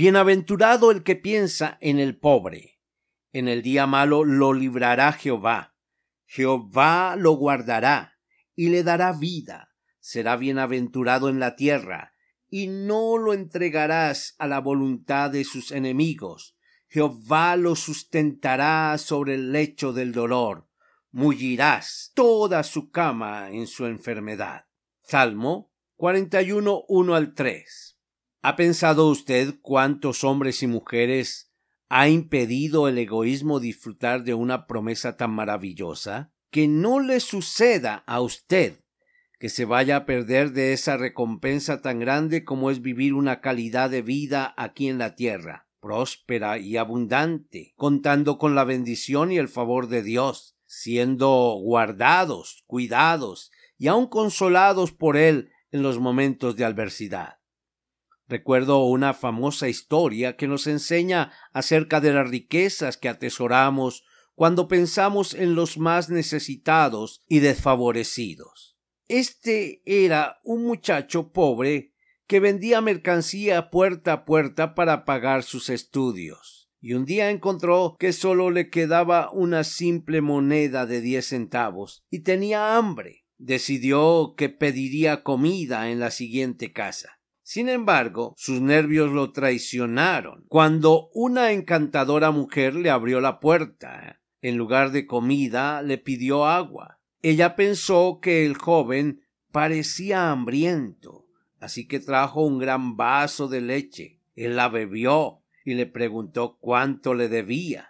Bienaventurado el que piensa en el pobre. En el día malo lo librará Jehová. Jehová lo guardará y le dará vida. Será bienaventurado en la tierra y no lo entregarás a la voluntad de sus enemigos. Jehová lo sustentará sobre el lecho del dolor. Mullirás toda su cama en su enfermedad. Salmo 41, 1 al 3. ¿Ha pensado usted cuántos hombres y mujeres ha impedido el egoísmo disfrutar de una promesa tan maravillosa? Que no le suceda a usted que se vaya a perder de esa recompensa tan grande como es vivir una calidad de vida aquí en la tierra, próspera y abundante, contando con la bendición y el favor de Dios, siendo guardados, cuidados y aun consolados por Él en los momentos de adversidad. Recuerdo una famosa historia que nos enseña acerca de las riquezas que atesoramos cuando pensamos en los más necesitados y desfavorecidos. Este era un muchacho pobre que vendía mercancía puerta a puerta para pagar sus estudios, y un día encontró que solo le quedaba una simple moneda de diez centavos y tenía hambre. Decidió que pediría comida en la siguiente casa. Sin embargo, sus nervios lo traicionaron cuando una encantadora mujer le abrió la puerta. En lugar de comida, le pidió agua. Ella pensó que el joven parecía hambriento, así que trajo un gran vaso de leche. Él la bebió y le preguntó cuánto le debía.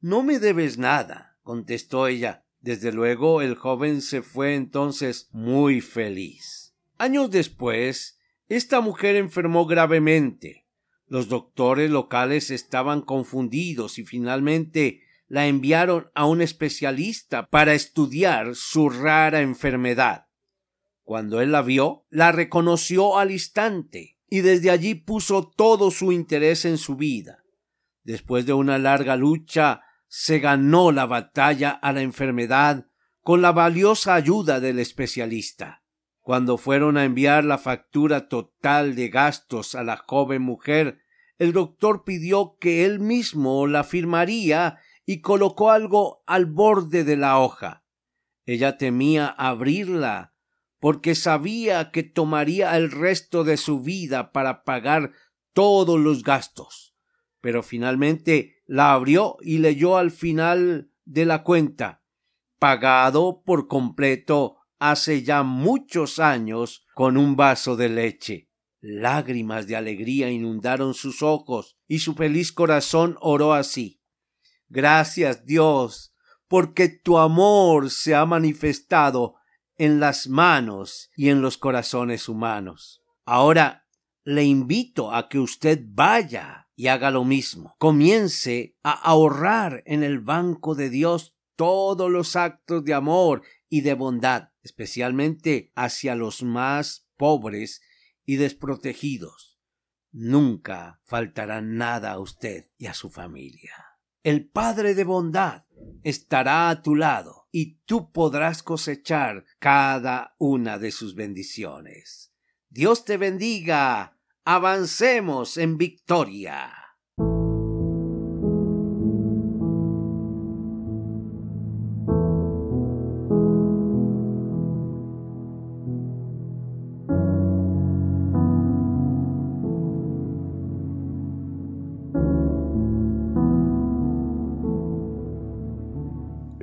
No me debes nada, contestó ella. Desde luego el joven se fue entonces muy feliz. Años después, esta mujer enfermó gravemente. Los doctores locales estaban confundidos y finalmente la enviaron a un especialista para estudiar su rara enfermedad. Cuando él la vio, la reconoció al instante y desde allí puso todo su interés en su vida. Después de una larga lucha, se ganó la batalla a la enfermedad con la valiosa ayuda del especialista. Cuando fueron a enviar la factura total de gastos a la joven mujer, el doctor pidió que él mismo la firmaría y colocó algo al borde de la hoja. Ella temía abrirla porque sabía que tomaría el resto de su vida para pagar todos los gastos. Pero finalmente la abrió y leyó al final de la cuenta pagado por completo hace ya muchos años con un vaso de leche. Lágrimas de alegría inundaron sus ojos y su feliz corazón oró así. Gracias Dios, porque tu amor se ha manifestado en las manos y en los corazones humanos. Ahora le invito a que usted vaya y haga lo mismo. Comience a ahorrar en el banco de Dios todos los actos de amor y de bondad especialmente hacia los más pobres y desprotegidos. Nunca faltará nada a usted y a su familia. El Padre de bondad estará a tu lado y tú podrás cosechar cada una de sus bendiciones. Dios te bendiga. Avancemos en victoria.